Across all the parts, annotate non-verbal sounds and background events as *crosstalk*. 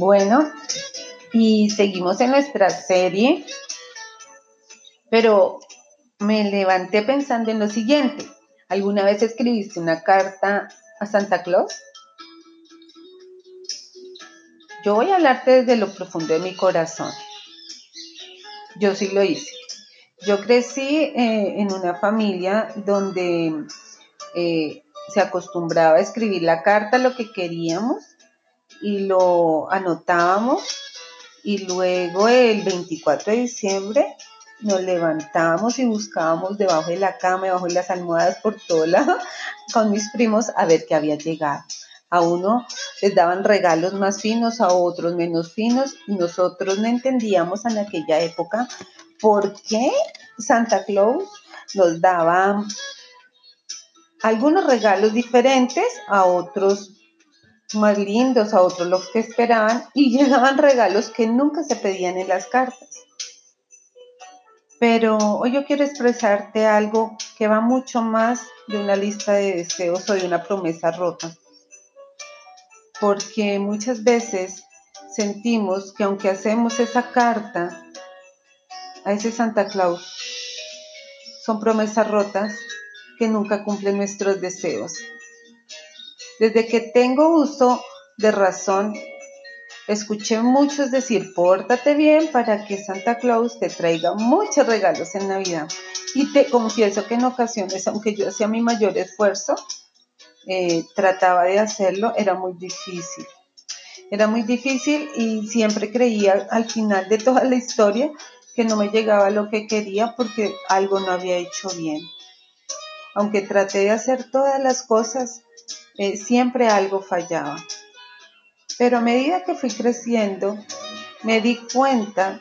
Bueno, y seguimos en nuestra serie, pero me levanté pensando en lo siguiente. ¿Alguna vez escribiste una carta a Santa Claus? Yo voy a hablarte desde lo profundo de mi corazón. Yo sí lo hice. Yo crecí eh, en una familia donde eh, se acostumbraba a escribir la carta, lo que queríamos, y lo anotábamos, y luego el 24 de diciembre nos levantábamos y buscábamos debajo de la cama, debajo de las almohadas, por todo lado, *laughs* con mis primos a ver qué había llegado. A uno les daban regalos más finos, a otros menos finos, y nosotros no entendíamos en aquella época por qué Santa Claus nos daba algunos regalos diferentes, a otros más lindos, a otros los que esperaban, y *laughs* llegaban regalos que nunca se pedían en las cartas. Pero hoy yo quiero expresarte algo que va mucho más de una lista de deseos o de una promesa rota. Porque muchas veces sentimos que aunque hacemos esa carta a ese Santa Claus, son promesas rotas que nunca cumplen nuestros deseos. Desde que tengo uso de razón, escuché muchos decir, pórtate bien para que Santa Claus te traiga muchos regalos en Navidad. Y te confieso que en ocasiones, aunque yo hacía mi mayor esfuerzo, eh, trataba de hacerlo, era muy difícil. Era muy difícil y siempre creía al final de toda la historia que no me llegaba lo que quería porque algo no había hecho bien. Aunque traté de hacer todas las cosas, eh, siempre algo fallaba. Pero a medida que fui creciendo, me di cuenta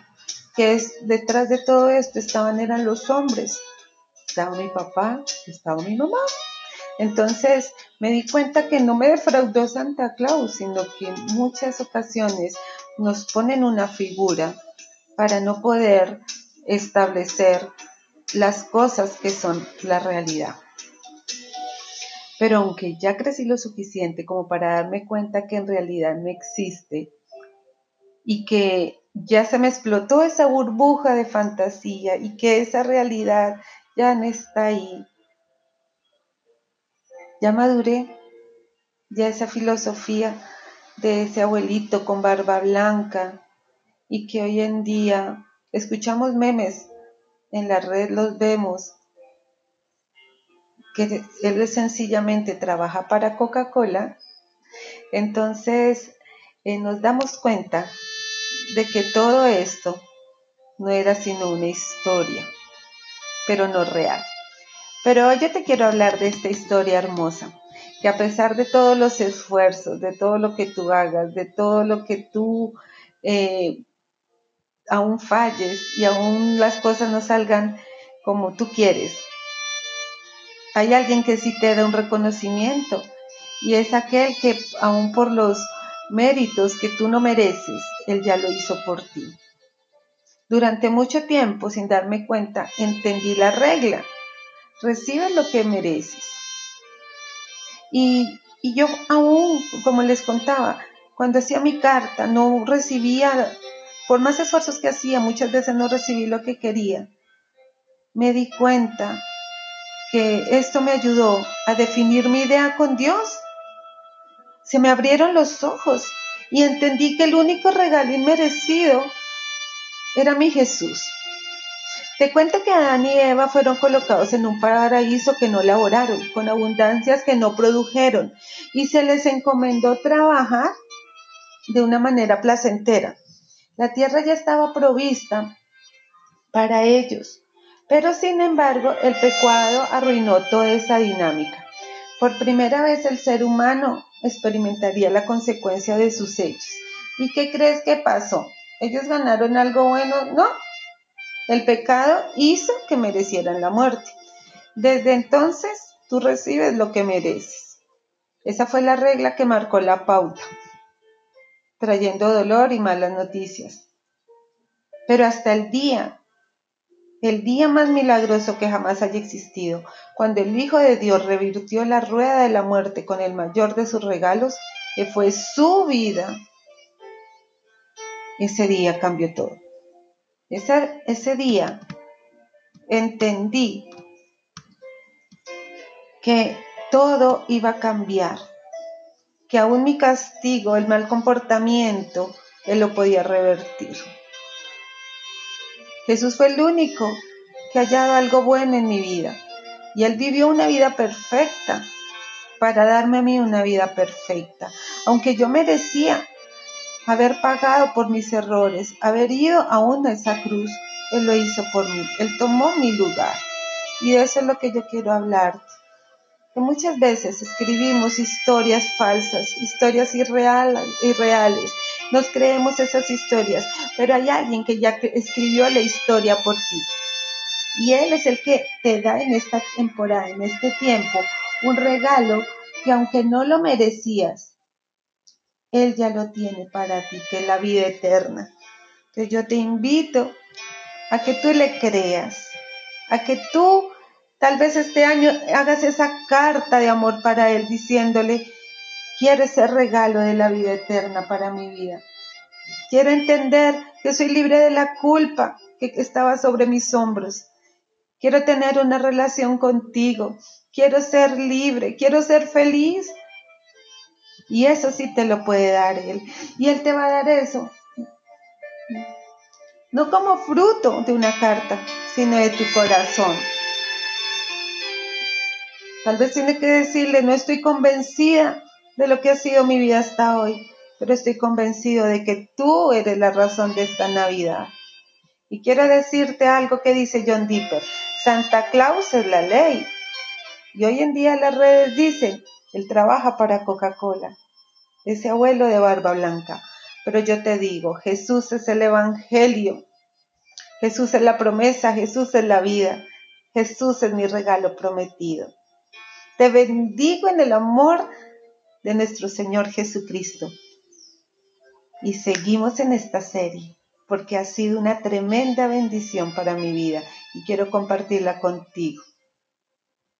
que es, detrás de todo esto estaban eran los hombres. Estaba mi papá, estaba mi mamá. Entonces me di cuenta que no me defraudó Santa Claus, sino que en muchas ocasiones nos ponen una figura para no poder establecer las cosas que son la realidad. Pero aunque ya crecí lo suficiente como para darme cuenta que en realidad no existe y que ya se me explotó esa burbuja de fantasía y que esa realidad ya no está ahí, ya maduré, ya esa filosofía de ese abuelito con barba blanca y que hoy en día escuchamos memes en la red, los vemos que él sencillamente trabaja para Coca-Cola, entonces eh, nos damos cuenta de que todo esto no era sino una historia, pero no real. Pero hoy yo te quiero hablar de esta historia hermosa, que a pesar de todos los esfuerzos, de todo lo que tú hagas, de todo lo que tú eh, aún falles y aún las cosas no salgan como tú quieres, hay alguien que sí te da un reconocimiento y es aquel que aún por los méritos que tú no mereces, Él ya lo hizo por ti. Durante mucho tiempo, sin darme cuenta, entendí la regla. Recibes lo que mereces. Y, y yo aún, como les contaba, cuando hacía mi carta, no recibía, por más esfuerzos que hacía, muchas veces no recibí lo que quería. Me di cuenta que esto me ayudó a definir mi idea con Dios. Se me abrieron los ojos y entendí que el único regalo inmerecido era mi Jesús. Te cuento que Adán y Eva fueron colocados en un paraíso que no laboraron, con abundancias que no produjeron, y se les encomendó trabajar de una manera placentera. La tierra ya estaba provista para ellos, pero sin embargo, el pecado arruinó toda esa dinámica. Por primera vez el ser humano experimentaría la consecuencia de sus hechos. ¿Y qué crees que pasó? ¿Ellos ganaron algo bueno? No. El pecado hizo que merecieran la muerte. Desde entonces, tú recibes lo que mereces. Esa fue la regla que marcó la pauta, trayendo dolor y malas noticias. Pero hasta el día el día más milagroso que jamás haya existido, cuando el Hijo de Dios revirtió la rueda de la muerte con el mayor de sus regalos, que fue su vida. ese día cambió todo. Ese, ese día entendí que todo iba a cambiar, que aún mi castigo, el mal comportamiento, Él lo podía revertir. Jesús fue el único que ha algo bueno en mi vida y Él vivió una vida perfecta para darme a mí una vida perfecta. Aunque yo merecía haber pagado por mis errores, haber ido aún a esa cruz, Él lo hizo por mí. Él tomó mi lugar. Y eso es lo que yo quiero hablar. Que muchas veces escribimos historias falsas, historias irreales, irreales. Nos creemos esas historias, pero hay alguien que ya escribió la historia por ti. Y Él es el que te da en esta temporada, en este tiempo, un regalo que aunque no lo merecías, Él ya lo tiene para ti, que es la vida eterna. Entonces yo te invito a que tú le creas, a que tú tal vez este año hagas esa carta de amor para Él diciéndole, quiero ese regalo de la vida eterna para mi vida. Quiero entender que soy libre de la culpa que estaba sobre mis hombros. Quiero tener una relación contigo quiero ser libre, quiero ser feliz. Y eso sí te lo puede dar Él. Y Él te va a dar eso. No como fruto de una carta, sino de tu corazón. Tal vez tiene que decirle, no estoy convencida de lo que ha sido mi vida hasta hoy, pero estoy convencido de que tú eres la razón de esta Navidad. Y quiero decirte algo que dice John Dipper. Santa Claus es la ley, y hoy en día las redes dicen, él trabaja para Coca-Cola, ese abuelo de barba blanca. Pero yo te digo, Jesús es el Evangelio, Jesús es la promesa, Jesús es la vida, Jesús es mi regalo prometido. Te bendigo en el amor de nuestro Señor Jesucristo. Y seguimos en esta serie porque ha sido una tremenda bendición para mi vida y quiero compartirla contigo.